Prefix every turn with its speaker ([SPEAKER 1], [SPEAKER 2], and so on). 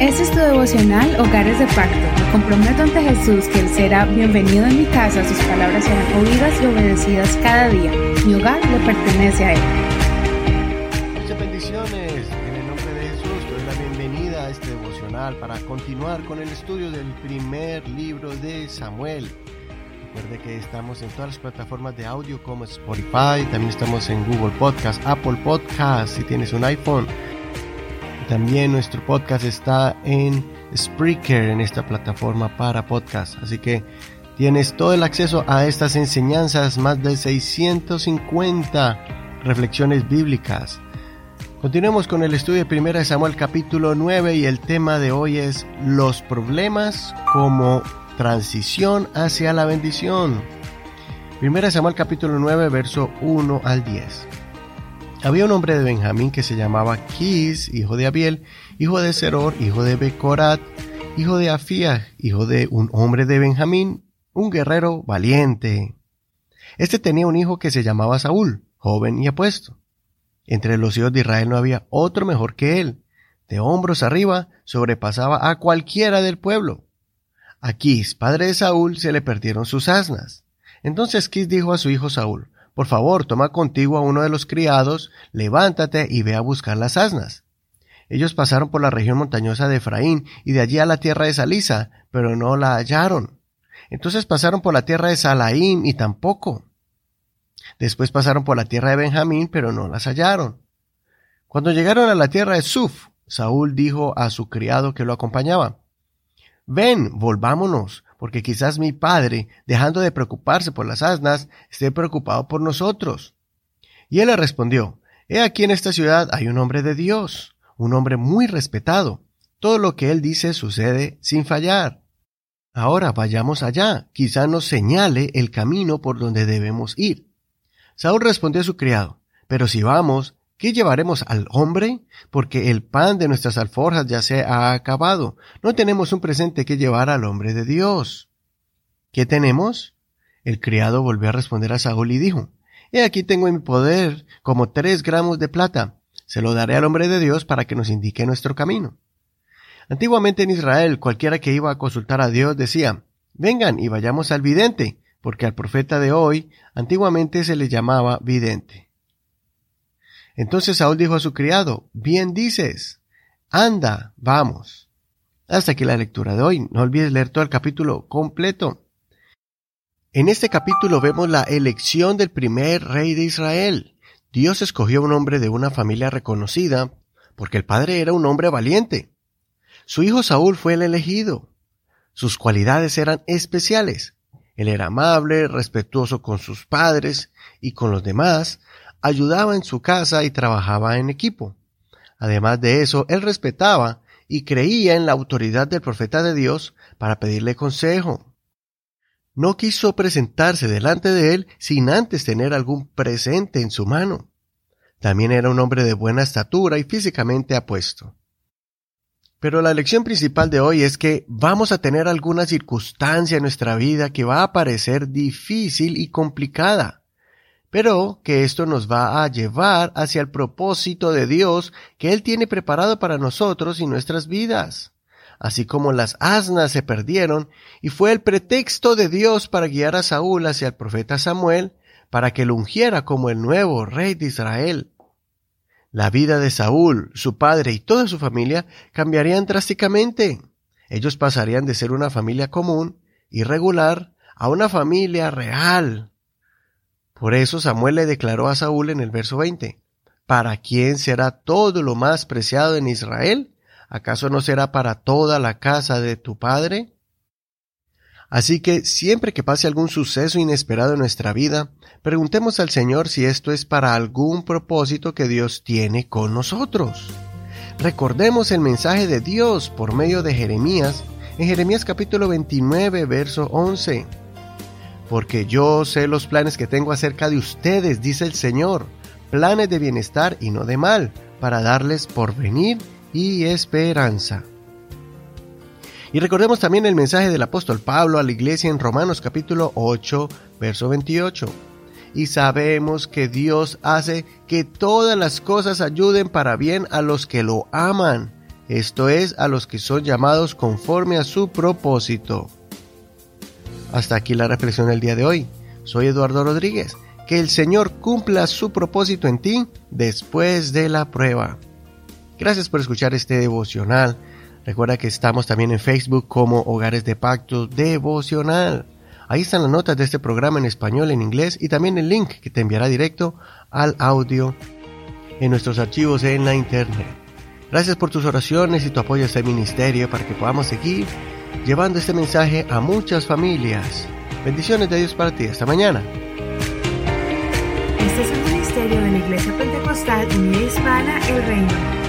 [SPEAKER 1] Este es tu devocional Hogares de Pacto. Me comprometo ante Jesús que Él será bienvenido en mi casa, sus palabras serán oídas y obedecidas cada día. Mi hogar le pertenece a Él.
[SPEAKER 2] Muchas bendiciones. En el nombre de Jesús, doy la bienvenida a este devocional para continuar con el estudio del primer libro de Samuel. Recuerde que estamos en todas las plataformas de audio como Spotify, también estamos en Google Podcast, Apple Podcast, si tienes un iPhone también nuestro podcast está en Spreaker, en esta plataforma para podcast. Así que tienes todo el acceso a estas enseñanzas, más de 650 reflexiones bíblicas. Continuemos con el estudio de 1 Samuel capítulo 9 y el tema de hoy es los problemas como transición hacia la bendición. 1 Samuel capítulo 9 verso 1 al 10. Había un hombre de Benjamín que se llamaba Kis, hijo de Abiel, hijo de Seror, hijo de Becorat, hijo de Afía, hijo de un hombre de Benjamín, un guerrero valiente. Este tenía un hijo que se llamaba Saúl, joven y apuesto. Entre los hijos de Israel no había otro mejor que él. De hombros arriba sobrepasaba a cualquiera del pueblo. A Kis, padre de Saúl, se le perdieron sus asnas. Entonces Kis dijo a su hijo Saúl, por favor, toma contigo a uno de los criados, levántate y ve a buscar las asnas. Ellos pasaron por la región montañosa de Efraín y de allí a la tierra de Salisa, pero no la hallaron. Entonces pasaron por la tierra de Salaim y tampoco. Después pasaron por la tierra de Benjamín, pero no las hallaron. Cuando llegaron a la tierra de Suf, Saúl dijo a su criado que lo acompañaba, Ven, volvámonos, porque quizás mi padre, dejando de preocuparse por las asnas, esté preocupado por nosotros. Y él le respondió, He aquí en esta ciudad hay un hombre de Dios, un hombre muy respetado. Todo lo que él dice sucede sin fallar. Ahora vayamos allá, quizá nos señale el camino por donde debemos ir. Saúl respondió a su criado, Pero si vamos, ¿Qué llevaremos al hombre? Porque el pan de nuestras alforjas ya se ha acabado. No tenemos un presente que llevar al hombre de Dios. ¿Qué tenemos? El criado volvió a responder a Saúl y dijo, He aquí tengo en mi poder como tres gramos de plata. Se lo daré al hombre de Dios para que nos indique nuestro camino. Antiguamente en Israel, cualquiera que iba a consultar a Dios decía, Vengan y vayamos al vidente, porque al profeta de hoy antiguamente se le llamaba vidente. Entonces Saúl dijo a su criado, bien dices, anda, vamos. Hasta aquí la lectura de hoy. No olvides leer todo el capítulo completo. En este capítulo vemos la elección del primer rey de Israel. Dios escogió un hombre de una familia reconocida, porque el padre era un hombre valiente. Su hijo Saúl fue el elegido. Sus cualidades eran especiales. Él era amable, respetuoso con sus padres y con los demás, ayudaba en su casa y trabajaba en equipo. Además de eso, él respetaba y creía en la autoridad del profeta de Dios para pedirle consejo. No quiso presentarse delante de él sin antes tener algún presente en su mano. También era un hombre de buena estatura y físicamente apuesto. Pero la lección principal de hoy es que vamos a tener alguna circunstancia en nuestra vida que va a parecer difícil y complicada pero que esto nos va a llevar hacia el propósito de Dios que Él tiene preparado para nosotros y nuestras vidas. Así como las asnas se perdieron y fue el pretexto de Dios para guiar a Saúl hacia el profeta Samuel para que lo ungiera como el nuevo rey de Israel. La vida de Saúl, su padre y toda su familia cambiarían drásticamente. Ellos pasarían de ser una familia común, irregular, a una familia real, por eso Samuel le declaró a Saúl en el verso 20, ¿Para quién será todo lo más preciado en Israel? ¿Acaso no será para toda la casa de tu padre? Así que siempre que pase algún suceso inesperado en nuestra vida, preguntemos al Señor si esto es para algún propósito que Dios tiene con nosotros. Recordemos el mensaje de Dios por medio de Jeremías, en Jeremías capítulo 29, verso 11 porque yo sé los planes que tengo acerca de ustedes, dice el Señor, planes de bienestar y no de mal, para darles porvenir y esperanza. Y recordemos también el mensaje del apóstol Pablo a la iglesia en Romanos capítulo 8, verso 28. Y sabemos que Dios hace que todas las cosas ayuden para bien a los que lo aman, esto es, a los que son llamados conforme a su propósito. Hasta aquí la reflexión del día de hoy. Soy Eduardo Rodríguez. Que el Señor cumpla su propósito en ti después de la prueba. Gracias por escuchar este devocional. Recuerda que estamos también en Facebook como Hogares de Pacto Devocional. Ahí están las notas de este programa en español, en inglés y también el link que te enviará directo al audio en nuestros archivos en la internet. Gracias por tus oraciones y tu apoyo a este ministerio para que podamos seguir llevando este mensaje a muchas familias. Bendiciones de Dios para ti. Hasta mañana.
[SPEAKER 1] Este es un ministerio de la Iglesia Pentecostal Unida Hispana El Reino.